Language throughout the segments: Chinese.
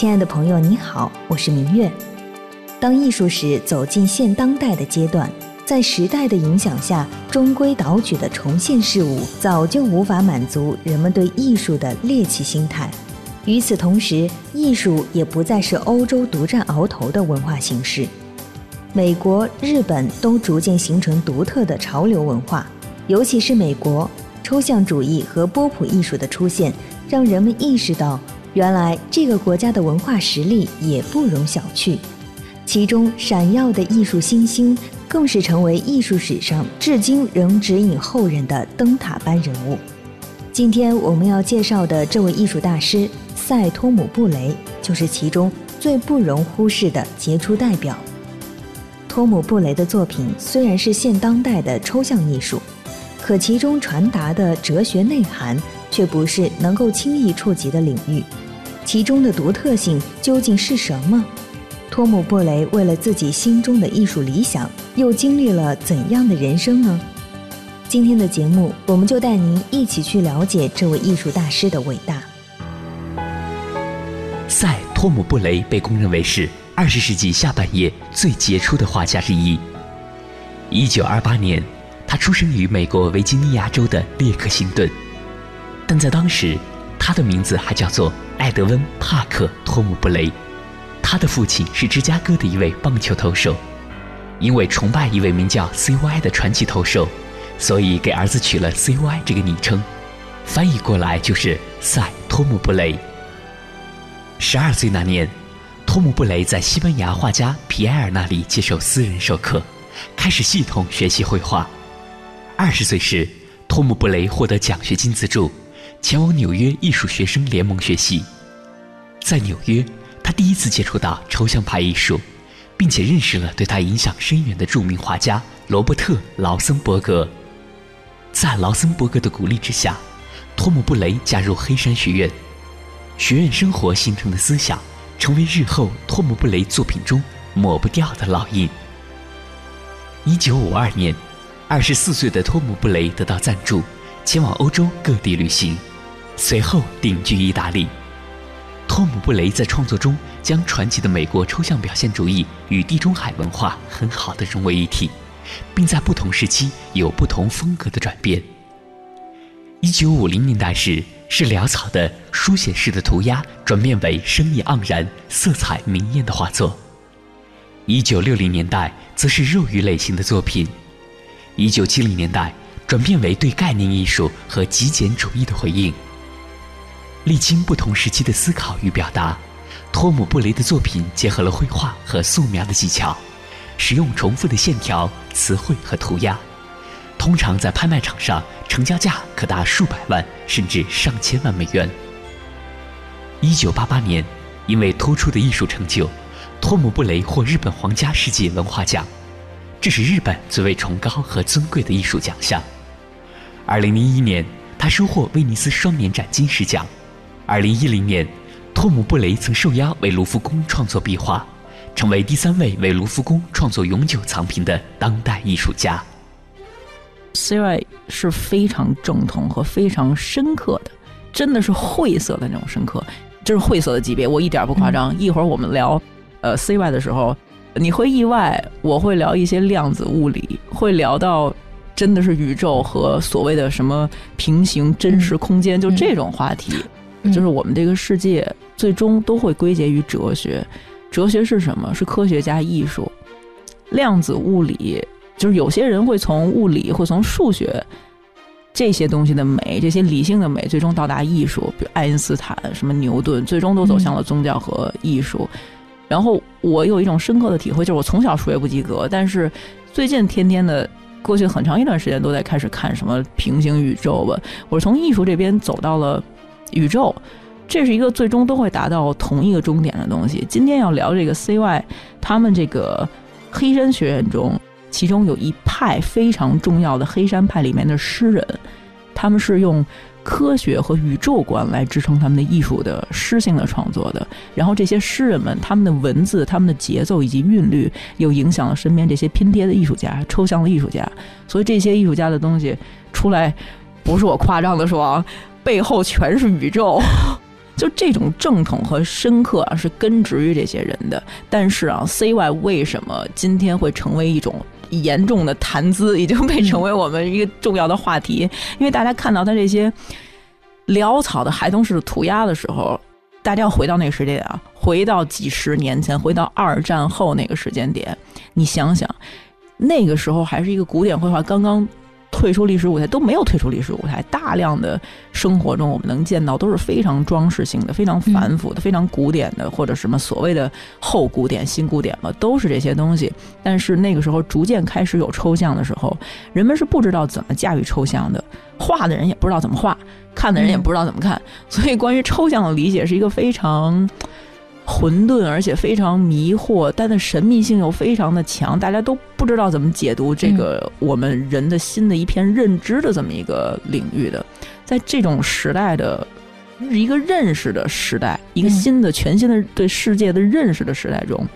亲爱的朋友，你好，我是明月。当艺术史走进现当代的阶段，在时代的影响下，中规蹈矩的重现事物，早就无法满足人们对艺术的猎奇心态。与此同时，艺术也不再是欧洲独占鳌头的文化形式，美国、日本都逐渐形成独特的潮流文化，尤其是美国，抽象主义和波普艺术的出现，让人们意识到，原来这个国家的文化实力也不容小觑。其中闪耀的艺术新星，更是成为艺术史上至今仍指引后人的灯塔般人物。今天我们要介绍的这位艺术大师。塞托姆·布雷就是其中最不容忽视的杰出代表。托姆·布雷的作品虽然是现当代的抽象艺术，可其中传达的哲学内涵却不是能够轻易触及的领域。其中的独特性究竟是什么？托姆·布雷为了自己心中的艺术理想，又经历了怎样的人生呢？今天的节目，我们就带您一起去了解这位艺术大师的伟大。塞托姆·布雷被公认为是二十世纪下半叶最杰出的画家之一。一九二八年，他出生于美国维吉尼亚州的列克星顿，但在当时，他的名字还叫做艾德温·帕克·托姆·布雷。他的父亲是芝加哥的一位棒球投手，因为崇拜一位名叫 C.Y. 的传奇投手，所以给儿子取了 C.Y. 这个昵称，翻译过来就是塞托姆·布雷。十二岁那年，托姆·布雷在西班牙画家皮埃尔那里接受私人授课，开始系统学习绘画。二十岁时，托姆·布雷获得奖学金资助，前往纽约艺术学生联盟学习。在纽约，他第一次接触到抽象派艺术，并且认识了对他影响深远的著名画家罗伯特·劳森伯格。在劳森伯格的鼓励之下，托姆·布雷加入黑山学院。学院生活形成的思想，成为日后托姆·布雷作品中抹不掉的烙印。一九五二年，二十四岁的托姆·布雷得到赞助，前往欧洲各地旅行，随后定居意大利。托姆·布雷在创作中将传奇的美国抽象表现主义与地中海文化很好的融为一体，并在不同时期有不同风格的转变。一九五零年代时。是潦草的书写式的涂鸦转变为生意盎然、色彩明艳的画作。一九六零年代则是肉欲类型的作品。一九七零年代转变为对概念艺术和极简主义的回应。历经不同时期的思考与表达，托姆·布雷的作品结合了绘画和素描的技巧，使用重复的线条、词汇和涂鸦。通常在拍卖场上，成交价可达数百万甚至上千万美元。一九八八年，因为突出的艺术成就，托姆·布雷获日本皇家世界文化奖，这是日本最为崇高和尊贵的艺术奖项。二零零一年，他收获威尼斯双年展金狮奖。二零一零年，托姆·布雷曾受邀为卢浮宫创作壁画，成为第三位为卢浮宫创作永久藏品的当代艺术家。C.Y. 是非常正统和非常深刻的，真的是晦涩的那种深刻，这是晦涩的级别，我一点不夸张。一会儿我们聊呃 C.Y. 的时候，你会意外，我会聊一些量子物理，会聊到真的是宇宙和所谓的什么平行真实空间，就这种话题，就是我们这个世界最终都会归结于哲学。哲学是什么？是科学加艺术，量子物理。就是有些人会从物理，会从数学这些东西的美，这些理性的美，最终到达艺术，比如爱因斯坦、什么牛顿，最终都走向了宗教和艺术。然后我有一种深刻的体会，就是我从小数学不及格，但是最近天天的过去很长一段时间都在开始看什么平行宇宙吧。我是从艺术这边走到了宇宙，这是一个最终都会达到同一个终点的东西。今天要聊这个 CY，他们这个黑山学院中。其中有一派非常重要的黑山派里面的诗人，他们是用科学和宇宙观来支撑他们的艺术的诗性的创作的。然后这些诗人们，他们的文字、他们的节奏以及韵律，又影响了身边这些拼贴的艺术家、抽象的艺术家。所以这些艺术家的东西出来，不是我夸张的说啊，背后全是宇宙。就这种正统和深刻啊，是根植于这些人的。但是啊，CY 为什么今天会成为一种严重的谈资，已经被成为我们一个重要的话题？因为大家看到他这些潦草的孩童式的涂鸦的时候，大家要回到那个时间点啊，回到几十年前，回到二战后那个时间点，你想想，那个时候还是一个古典绘画刚刚。退出历史舞台都没有退出历史舞台，大量的生活中我们能见到都是非常装饰性的、非常繁复的、非常古典的，或者什么所谓的后古典、新古典嘛，都是这些东西。但是那个时候逐渐开始有抽象的时候，人们是不知道怎么驾驭抽象的，画的人也不知道怎么画，看的人也不知道怎么看，所以关于抽象的理解是一个非常。混沌，而且非常迷惑，但的神秘性又非常的强，大家都不知道怎么解读这个我们人的新的一片认知的这么一个领域的，在这种时代的一个认识的时代，一个新的全新的对世界的认识的时代中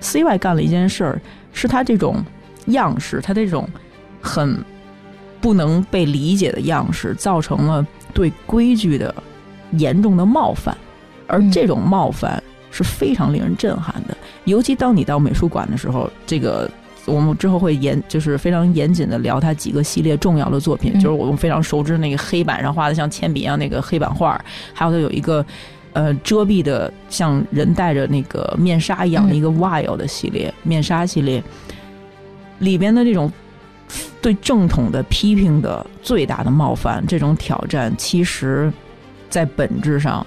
，CY 干了一件事儿，是他这种样式，他这种很不能被理解的样式，造成了对规矩的严重的冒犯。而这种冒犯是非常令人震撼的，尤其当你到美术馆的时候，这个我们之后会严，就是非常严谨的聊他几个系列重要的作品，就是我们非常熟知那个黑板上画的像铅笔一样那个黑板画，还有他有一个呃遮蔽的像人戴着那个面纱一样的一个 wild 的系列面纱系列里边的这种对正统的批评的最大的冒犯，这种挑战，其实在本质上。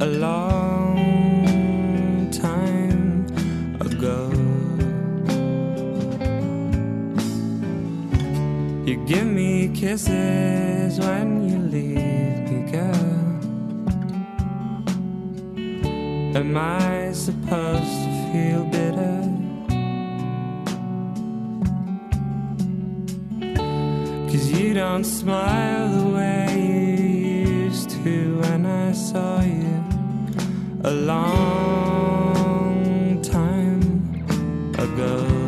a long time ago. You give me kisses when you leave me, girl. Am I supposed to feel bitter? Cause you don't smile the way you used to when I saw you a long time ago.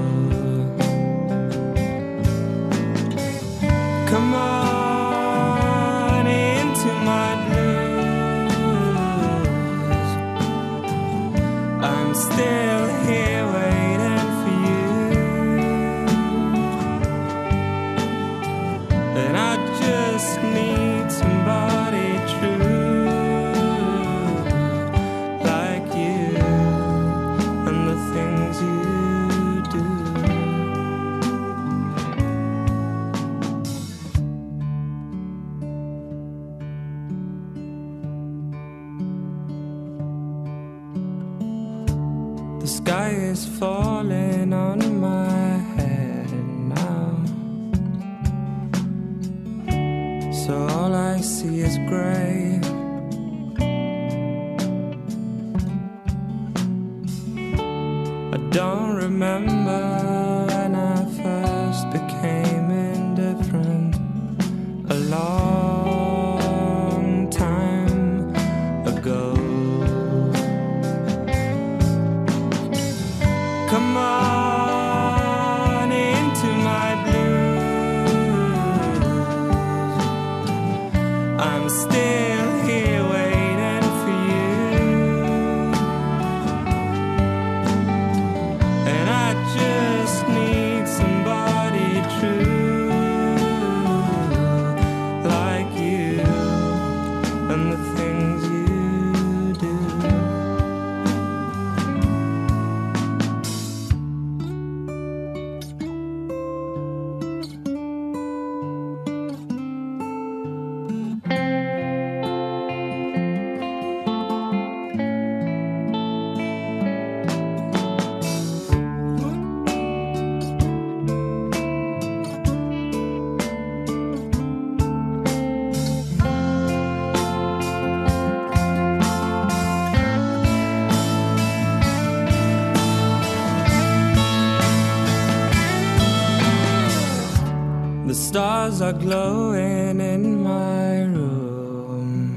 So all I see is gray. Glowing in my room.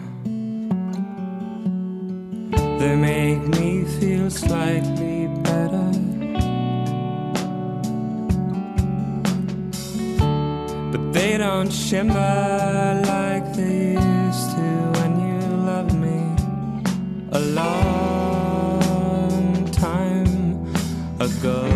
They make me feel slightly better. But they don't shimmer like they used to when you loved me a long time ago.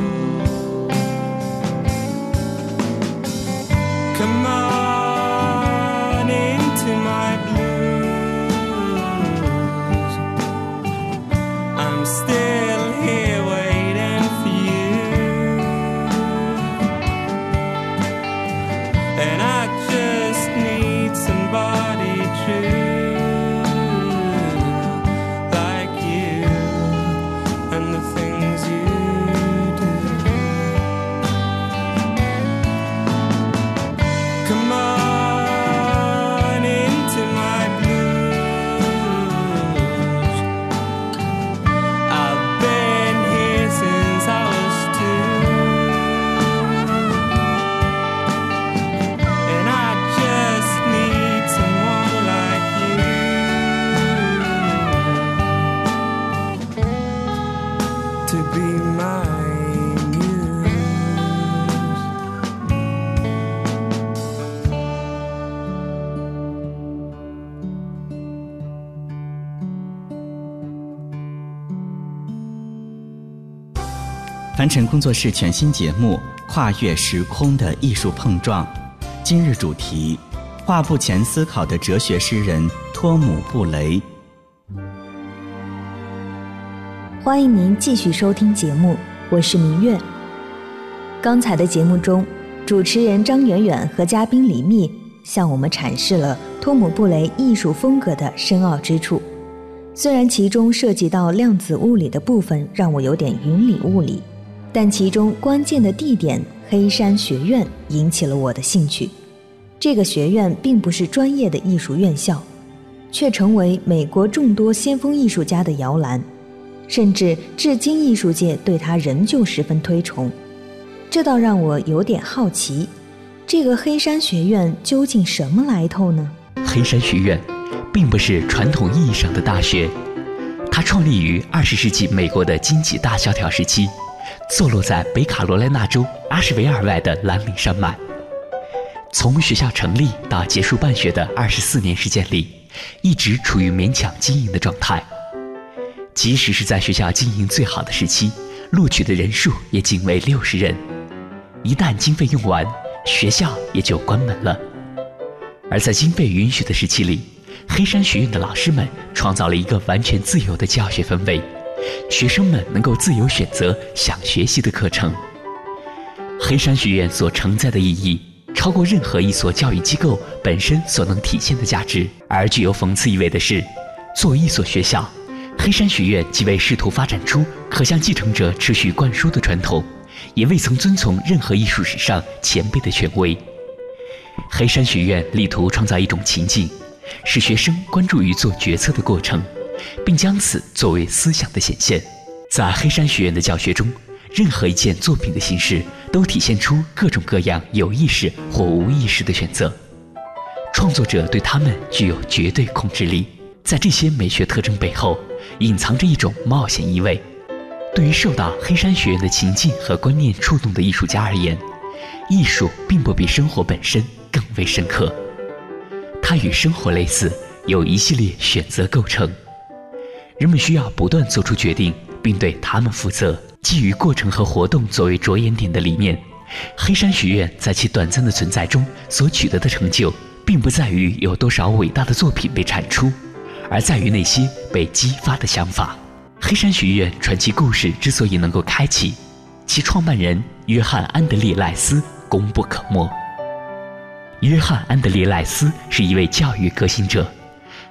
凡尘工作室全新节目《跨越时空的艺术碰撞》，今日主题：画布前思考的哲学诗人托姆·布雷。欢迎您继续收听节目，我是明月。刚才的节目中，主持人张远远和嘉宾李密向我们阐释了托姆·布雷艺术风格的深奥之处。虽然其中涉及到量子物理的部分让我有点云里雾里，但其中关键的地点黑山学院引起了我的兴趣。这个学院并不是专业的艺术院校，却成为美国众多先锋艺术家的摇篮。甚至至今，艺术界对他仍旧十分推崇，这倒让我有点好奇，这个黑山学院究竟什么来头呢？黑山学院并不是传统意义上的大学，它创立于二十世纪美国的经济大萧条时期，坐落在北卡罗来纳州阿什维尔外的蓝岭山脉。从学校成立到结束办学的二十四年时间里，一直处于勉强经营的状态。即使是在学校经营最好的时期，录取的人数也仅为六十人。一旦经费用完，学校也就关门了。而在经费允许的时期里，黑山学院的老师们创造了一个完全自由的教学氛围，学生们能够自由选择想学习的课程。黑山学院所承载的意义，超过任何一所教育机构本身所能体现的价值。而具有讽刺意味的是，作为一所学校，黑山学院既未试图发展出可向继承者持续灌输的传统，也未曾遵从任何艺术史上前辈的权威。黑山学院力图创造一种情境，使学生关注于做决策的过程，并将此作为思想的显现。在黑山学院的教学中，任何一件作品的形式都体现出各种各样有意识或无意识的选择，创作者对他们具有绝对控制力。在这些美学特征背后，隐藏着一种冒险意味。对于受到黑山学院的情境和观念触动的艺术家而言，艺术并不比生活本身更为深刻。它与生活类似，由一系列选择构成。人们需要不断做出决定，并对他们负责。基于过程和活动作为着眼点的理念，黑山学院在其短暂的存在中所取得的成就，并不在于有多少伟大的作品被产出。而在于那些被激发的想法。黑山学院传奇故事之所以能够开启，其创办人约翰·安德烈·赖斯功不可没。约翰·安德烈·赖斯是一位教育革新者，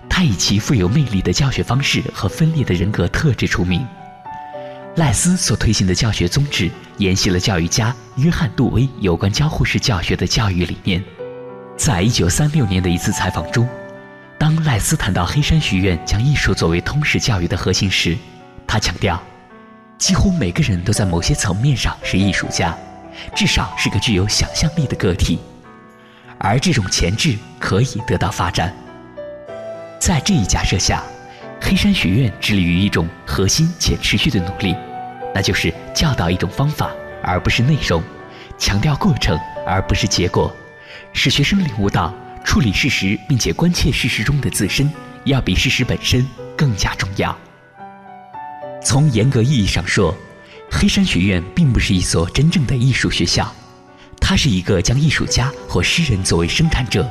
他以其富有魅力的教学方式和分裂的人格特质出名。赖斯所推行的教学宗旨，沿袭了教育家约翰·杜威有关交互式教学的教育理念。在一九三六年的一次采访中，当赖斯谈到黑山学院将艺术作为通识教育的核心时，他强调，几乎每个人都在某些层面上是艺术家，至少是个具有想象力的个体。而这种潜质可以得到发展。在这一假设下，黑山学院致力于一种核心且持续的努力，那就是教导一种方法，而不是内容；强调过程，而不是结果，使学生领悟到处理事实并且关切事实中的自身，要比事实本身更加重要。从严格意义上说，黑山学院并不是一所真正的艺术学校，它是一个将艺术家或诗人作为生产者，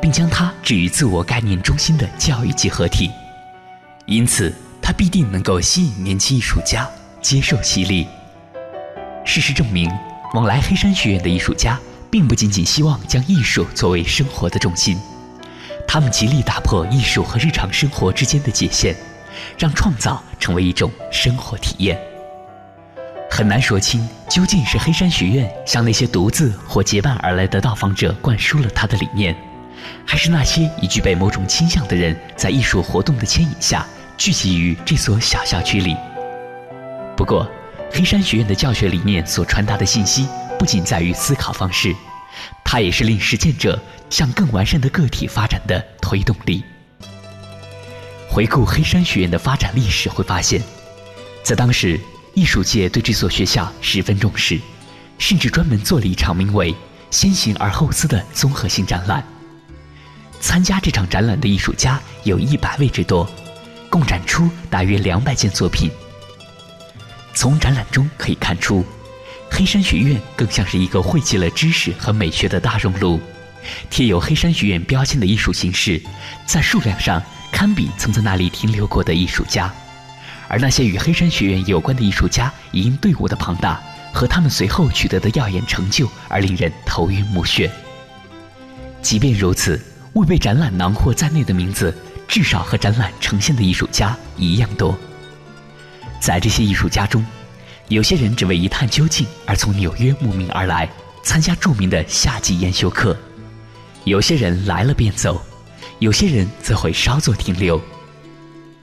并将它置于自我概念中心的教育集合体。因此，它必定能够吸引年轻艺术家接受洗礼。事实证明，往来黑山学院的艺术家，并不仅仅希望将艺术作为生活的重心，他们极力打破艺术和日常生活之间的界限，让创造成为一种生活体验。很难说清究竟是黑山学院向那些独自或结伴而来的到访者灌输了他的理念，还是那些已具备某种倾向的人在艺术活动的牵引下聚集于这所小校区里。不过，黑山学院的教学理念所传达的信息不仅在于思考方式，它也是令实践者向更完善的个体发展的推动力。回顾黑山学院的发展历史，会发现，在当时。艺术界对这所学校十分重视，甚至专门做了一场名为“先行而后思”的综合性展览。参加这场展览的艺术家有一百位之多，共展出大约两百件作品。从展览中可以看出，黑山学院更像是一个汇集了知识和美学的大熔炉。贴有黑山学院标签的艺术形式，在数量上堪比曾在那里停留过的艺术家。而那些与黑山学院有关的艺术家，因队伍的庞大和他们随后取得的耀眼成就而令人头晕目眩。即便如此，未被展览囊括在内的名字，至少和展览呈现的艺术家一样多。在这些艺术家中，有些人只为一探究竟而从纽约慕名而来，参加著名的夏季研修课；有些人来了便走，有些人则会稍作停留。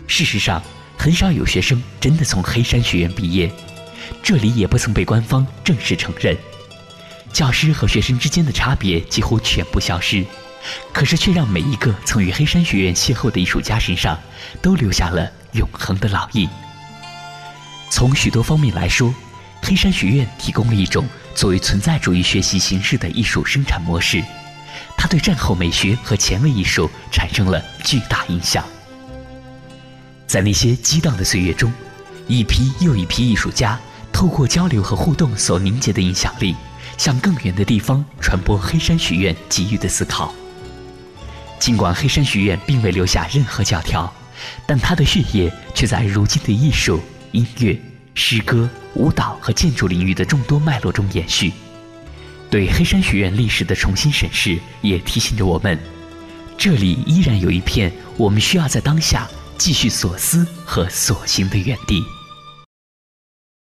事实上，很少有学生真的从黑山学院毕业，这里也不曾被官方正式承认。教师和学生之间的差别几乎全部消失，可是却让每一个曾与黑山学院邂逅的艺术家身上都留下了永恒的烙印。从许多方面来说，黑山学院提供了一种作为存在主义学习形式的艺术生产模式，它对战后美学和前卫艺术产生了巨大影响。在那些激荡的岁月中，一批又一批艺术家透过交流和互动所凝结的影响力，向更远的地方传播黑山学院给予的思考。尽管黑山学院并未留下任何教条，但它的血液却在如今的艺术、音乐、诗歌、舞蹈和建筑领域的众多脉络中延续。对黑山学院历史的重新审视，也提醒着我们，这里依然有一片我们需要在当下。继续所思和所行的原地。